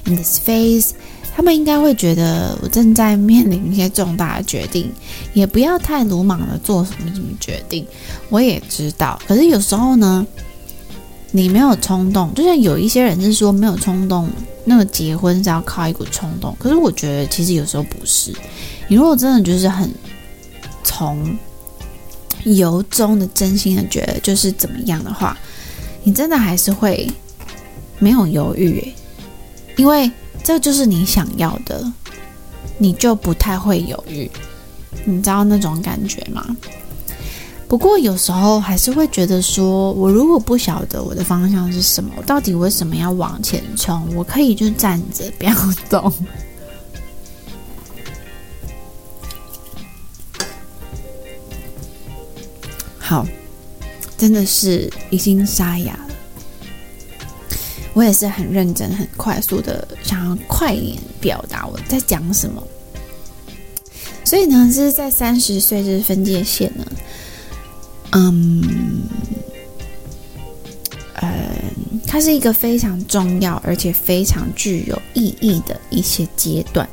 in this phase，他们应该会觉得我正在面临一些重大的决定，也不要太鲁莽的做什么什么决定。我也知道，可是有时候呢，你没有冲动，就像有一些人是说没有冲动。那个结婚是要靠一股冲动，可是我觉得其实有时候不是。你如果真的就是很从由衷的、真心的觉得就是怎么样的话，你真的还是会没有犹豫，因为这就是你想要的，你就不太会犹豫。你知道那种感觉吗？不过有时候还是会觉得说，我如果不晓得我的方向是什么，我到底为什么要往前冲？我可以就站着不要动。好，真的是已经沙哑了。我也是很认真、很快速的想要快一点表达我在讲什么。所以呢，这是在三十岁这是分界线呢。嗯，呃，它是一个非常重要而且非常具有意义的一些阶段。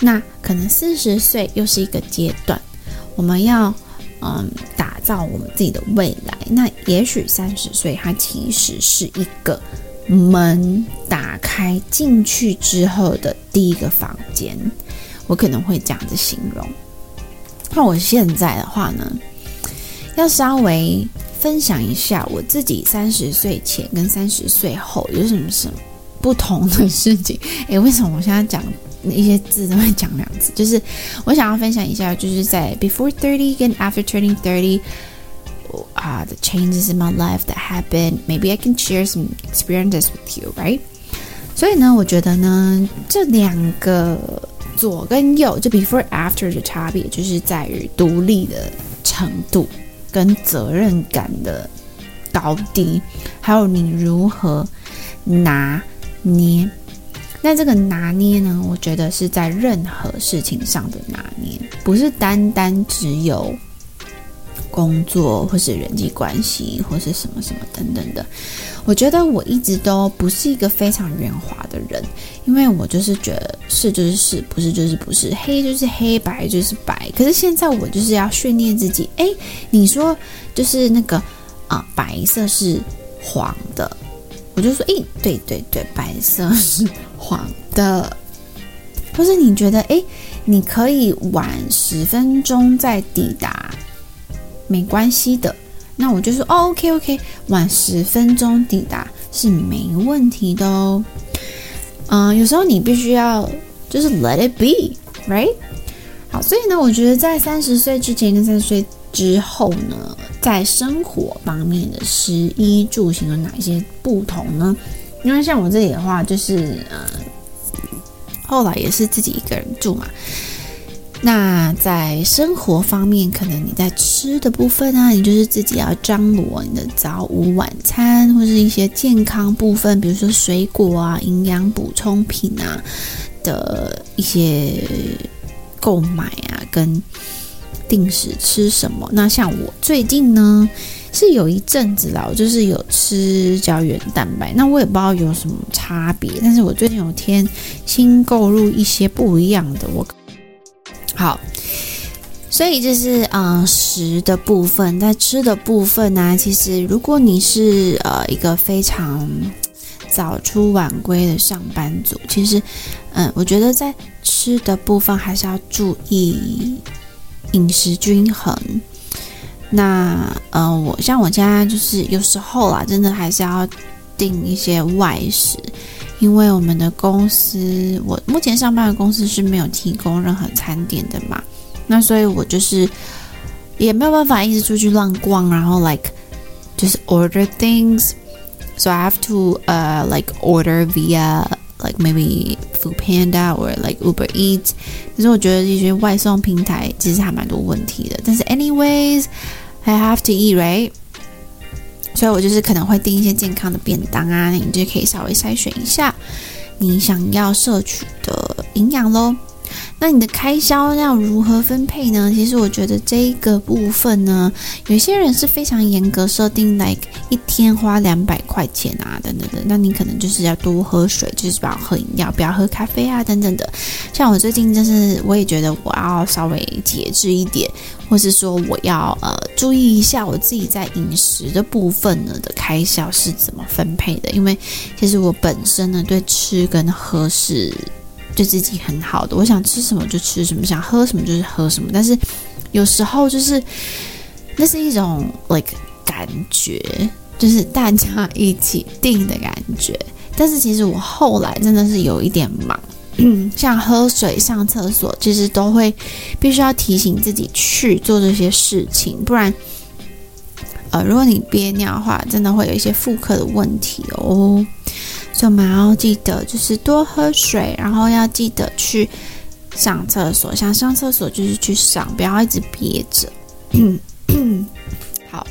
那可能四十岁又是一个阶段，我们要嗯打造我们自己的未来。那也许三十岁，它其实是一个门打开进去之后的第一个房间，我可能会这样子形容。那我现在的话呢？要稍微分享一下我自己三十岁前跟三十岁后有什么什么不同的事情。诶，为什么我现在讲一些字都会讲两次？就是我想要分享一下，就是在 before thirty 跟 after turning thirty 啊，the changes in my life that happen. Maybe I can share some experiences with you, right? 所以呢，我觉得呢，这两个左跟右，就 before after 的差别，就是在于独立的程度。跟责任感的高低，还有你如何拿捏那这个拿捏呢，我觉得是在任何事情上的拿捏，不是单单只有工作或是人际关系或是什么什么等等的。我觉得我一直都不是一个非常圆滑的人，因为我就是觉得是就是是，不是就是不是，黑就是黑，白就是白。可是现在我就是要训练自己，诶，你说就是那个啊、白色是黄的，我就说，诶，对对对，白色是黄的。或是你觉得，诶，你可以晚十分钟再抵达，没关系的。那我就说，哦，OK OK，晚十分钟抵达是没问题的哦。嗯、有时候你必须要就是 let it be，right？好，所以呢，我觉得在三十岁之前跟三十岁之后呢，在生活方面的食衣住行有哪一些不同呢？因为像我这里的话，就是呃，后来也是自己一个人住嘛。那在生活方面，可能你在吃的部分啊，你就是自己要张罗你的早午晚餐，或是一些健康部分，比如说水果啊、营养补充品啊的一些购买啊，跟定时吃什么。那像我最近呢，是有一阵子啦，我就是有吃胶原蛋白，那我也不知道有什么差别，但是我最近有天新购入一些不一样的，我。好，所以就是嗯、食的部分，在吃的部分呢、其实如果你是呃一个非常早出晚归的上班族，其实嗯，我觉得在吃的部分还是要注意饮食均衡。那、呃，我像我家就是有时候啦，真的还是要订一些外食。因为我们的公司，我目前上班的公司是没有提供任何餐点的嘛，那所以我就是也没有办法一直出去乱逛，然后 like 就是 order things，so I have to uh like order via like maybe Food Panda or like Uber Eats。可是我觉得这些外送平台其实还蛮多问题的，但是 anyways I have to eat right。 所以我就是可能会订一些健康的便当啊，你就可以稍微筛选一下你想要摄取的营养喽。那你的开销要如何分配呢？其实我觉得这一个部分呢，有些人是非常严格设定，like 一天花两百块钱啊，等等的。那你可能就是要多喝水，就是不要喝饮料，不要喝咖啡啊，等等的。像我最近就是，我也觉得我要稍微节制一点，或是说我要呃注意一下我自己在饮食的部分呢的开销是怎么分配的。因为其实我本身呢对吃跟喝是。对自己很好的，我想吃什么就吃什么，想喝什么就是喝什么。但是有时候就是那是一种 like 感觉，就是大家一起定的感觉。但是其实我后来真的是有一点忙，像喝水、上厕所，其实都会必须要提醒自己去做这些事情，不然呃，如果你憋尿的话，真的会有一些妇科的问题哦。所以我们要记得，就是多喝水，然后要记得去上厕所。想上厕所就是去上，不要一直憋着。好，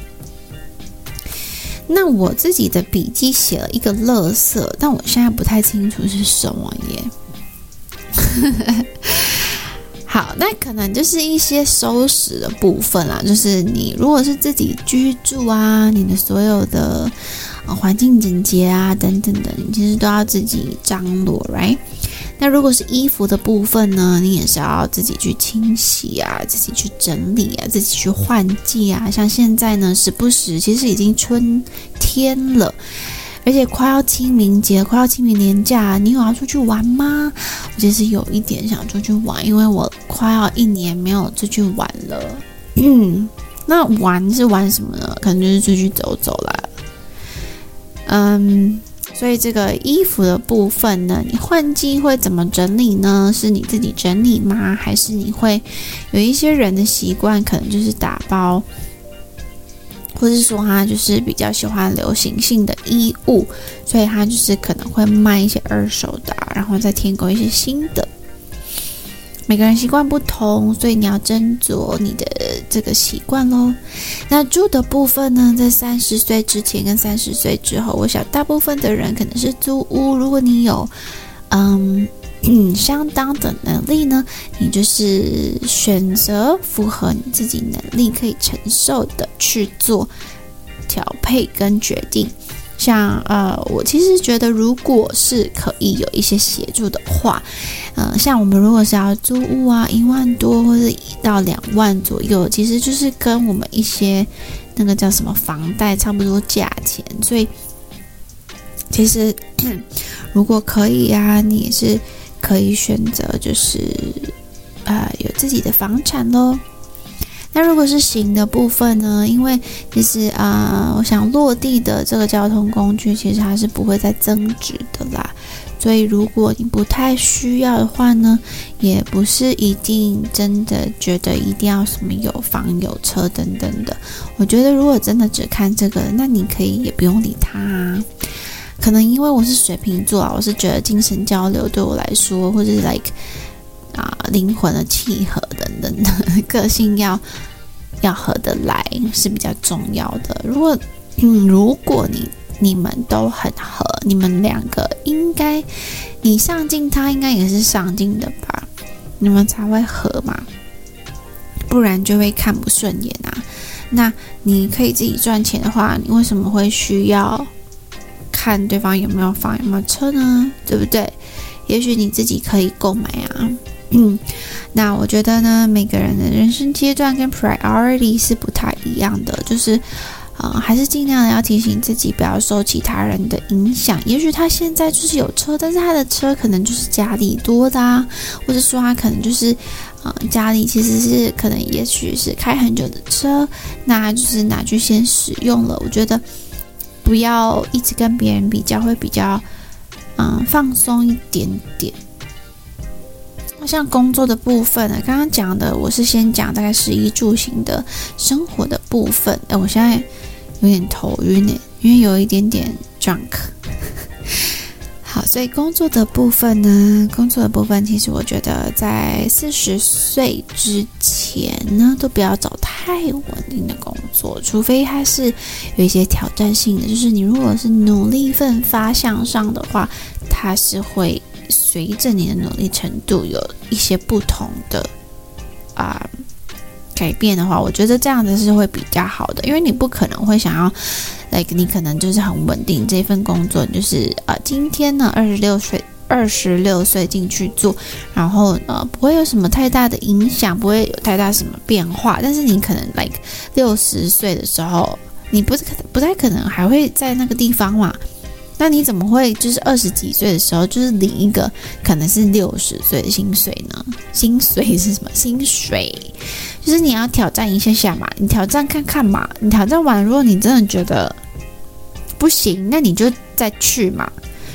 那我自己的笔记写了一个乐色，但我现在不太清楚是什么耶。好，那可能就是一些收拾的部分啦，就是你如果是自己居住啊，你的所有的。环境整洁啊，等等的，你其实都要自己张罗，right？那如果是衣服的部分呢，你也是要自己去清洗啊，自己去整理啊，自己去换季啊。像现在呢，时不时其实已经春天了，而且快要清明节，快要清明年假，你有要出去玩吗？我其实有一点想出去玩，因为我快要一年没有出去玩了。嗯，那玩是玩什么呢？可能就是出去走走啦。嗯，所以这个衣服的部分呢，你换季会怎么整理呢？是你自己整理吗？还是你会有一些人的习惯，可能就是打包，或是说他就是比较喜欢流行性的衣物，所以他就是可能会卖一些二手的，然后再添购一些新的。每个人习惯不同，所以你要斟酌你的这个习惯喽。那住的部分呢，在三十岁之前跟三十岁之后，我想大部分的人可能是租屋。如果你有嗯。嗯，相当的能力呢，你就是选择符合你自己能力可以承受的去做调配跟决定。像呃，我其实觉得，如果是可以有一些协助的话，呃，像我们如果是要租屋啊，一万多或者一到两万左右，其实就是跟我们一些那个叫什么房贷差不多价钱。所以，其实如果可以、啊，你也是。可以选择就是，呃，有自己的房产喽。那如果是行的部分呢？因为其实啊、我想落地的这个交通工具其实它是不会再增值的啦。所以如果你不太需要的话呢，也不是一定真的觉得一定要什么有房有车等等的。我觉得如果真的只看这个，那你可以也不用理他啊。可能因为我是水瓶座啊，我是觉得精神交流对我来说，或者是 like 啊灵魂的契合等等的，个性要要合得来是比较重要的。如果嗯，如果你你们都很合，你们两个应该你上进，他应该也是上进的吧，你们才会合嘛，不然就会看不顺眼啊。那你可以自己赚钱的话，你为什么会需要？看对方有没有房，有没有车呢？对不对？也许你自己可以购买啊。嗯，那我觉得呢，每个人的人生阶段跟 priority 是不太一样的，就是，啊、呃，还是尽量的要提醒自己，不要受其他人的影响。也许他现在就是有车，但是他的车可能就是家里多的啊，或者说他可能就是，啊、家里其实是可能也许是开很久的车，那就是拿去先使用了。我觉得。不要一直跟别人比较，会比较嗯放松一点点。像工作的部分呢，刚刚讲的我是先讲大概食衣住行的生活的部分。哎，我现在有点头晕呢，因为有一点点 drunk。好，所以工作的部分呢，工作的部分，其实我觉得在四十岁之前呢，都不要找太稳定的工作，除非它是有一些挑战性的，就是你如果是努力奋发向上的话，它是会随着你的努力程度有一些不同的啊。改变的话，我觉得这样子是会比较好的，因为你不可能会想要，like 你可能就是很稳定这份工作，就是呃今天呢二十六岁二十六岁进去做，然后呢不会有什么太大的影响，不会有太大什么变化，但是你可能 like 六十岁的时候，你不是不太可能还会在那个地方嘛？那你怎么会就是二十几岁的时候就是领一个可能是六十岁的薪水呢？薪水是什么？薪水就是你要挑战一下下嘛，你挑战看看嘛。你挑战完，如果你真的觉得不行，那你就再去嘛。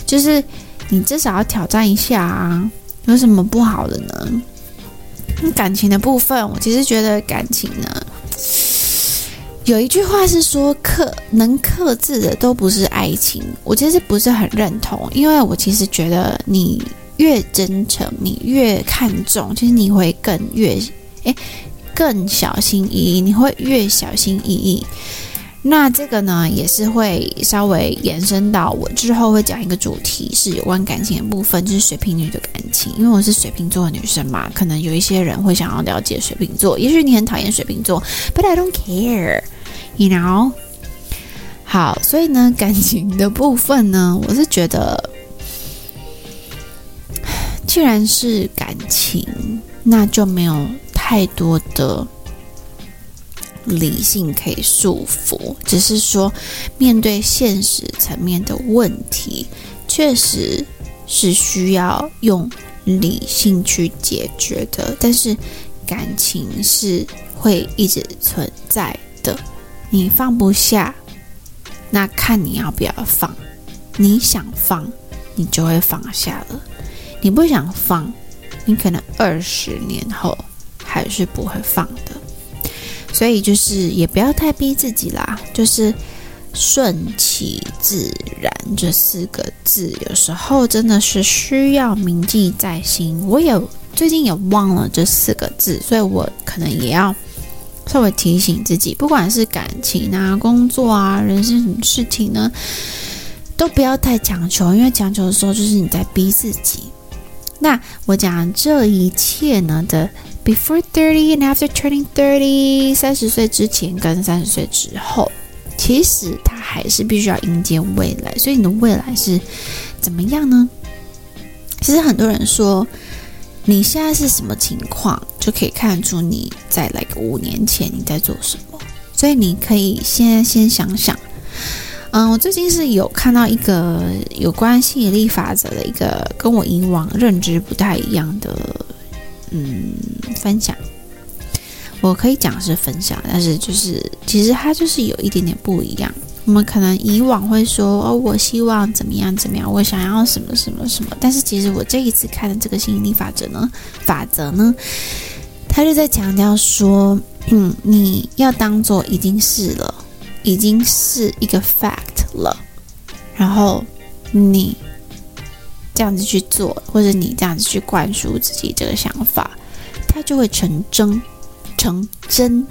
就是你至少要挑战一下啊，有什么不好的呢？感情的部分，我其实觉得感情呢。有一句话是说，克能克制的都不是爱情。我其实不是很认同，因为我其实觉得你越真诚，你越看重，其实你会更越诶更小心翼翼，你会越小心翼翼。那这个呢，也是会稍微延伸到我之后会讲一个主题，是有关感情的部分，就是水瓶女的感情。因为我是水瓶座的女生嘛，可能有一些人会想要了解水瓶座，也许你很讨厌水瓶座，but I don't care。You know，好，所以呢，感情的部分呢，我是觉得，既然是感情，那就没有太多的理性可以束缚，只是说面对现实层面的问题，确实是需要用理性去解决的，但是感情是会一直存在的。你放不下，那看你要不要放。你想放，你就会放下了；你不想放，你可能二十年后还是不会放的。所以就是也不要太逼自己啦，就是顺其自然这四个字，有时候真的是需要铭记在心。我也最近也忘了这四个字，所以我可能也要。稍微提醒自己，不管是感情啊、工作啊、人生什么事情呢，都不要太强求，因为强求的时候就是你在逼自己。那我讲这一切呢的 before thirty and after turning thirty，三十岁之前跟三十岁之后，其实他还是必须要迎接未来。所以你的未来是怎么样呢？其实很多人说，你现在是什么情况，就可以看出你在来个五年前你在做什么。所以你可以先先想想。嗯，我最近是有看到一个有关吸引力法则的一个跟我以往认知不太一样的嗯分享。我可以讲是分享，但是就是其实它就是有一点点不一样。我们可能以往会说哦，我希望怎么样怎么样，我想要什么什么什么。但是其实我这一次看的这个吸引力法则呢，法则呢，他就在强调说，嗯，你要当做已经是了。已经是一个 fact 了，然后你这样子去做，或者你这样子去灌输自己这个想法，它就会成真，成真。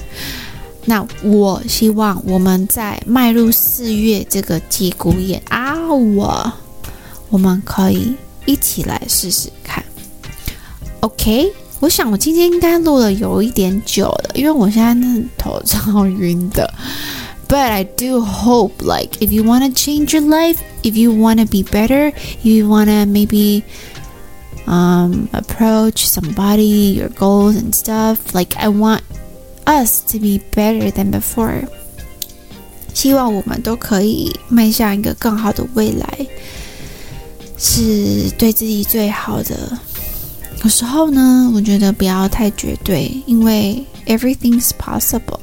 那我希望我们在迈入四月这个节骨眼啊，我我们可以一起来试试看，OK。我想我今天应该录了有一点久了，因为我现在那头超晕的。But I do hope, like, if you want to change your life, if you want to be better, if you want to maybe um approach somebody, your goals and stuff, like I want us to be better than before. 希望我们都可以迈向一个更好的未来，是对自己最好的。 有时候呢，我觉得不要太绝对，因为 everything's possible.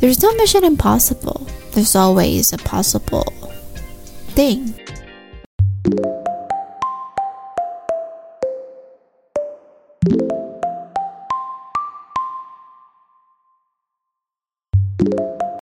There's no mission impossible. There's always a possible thing.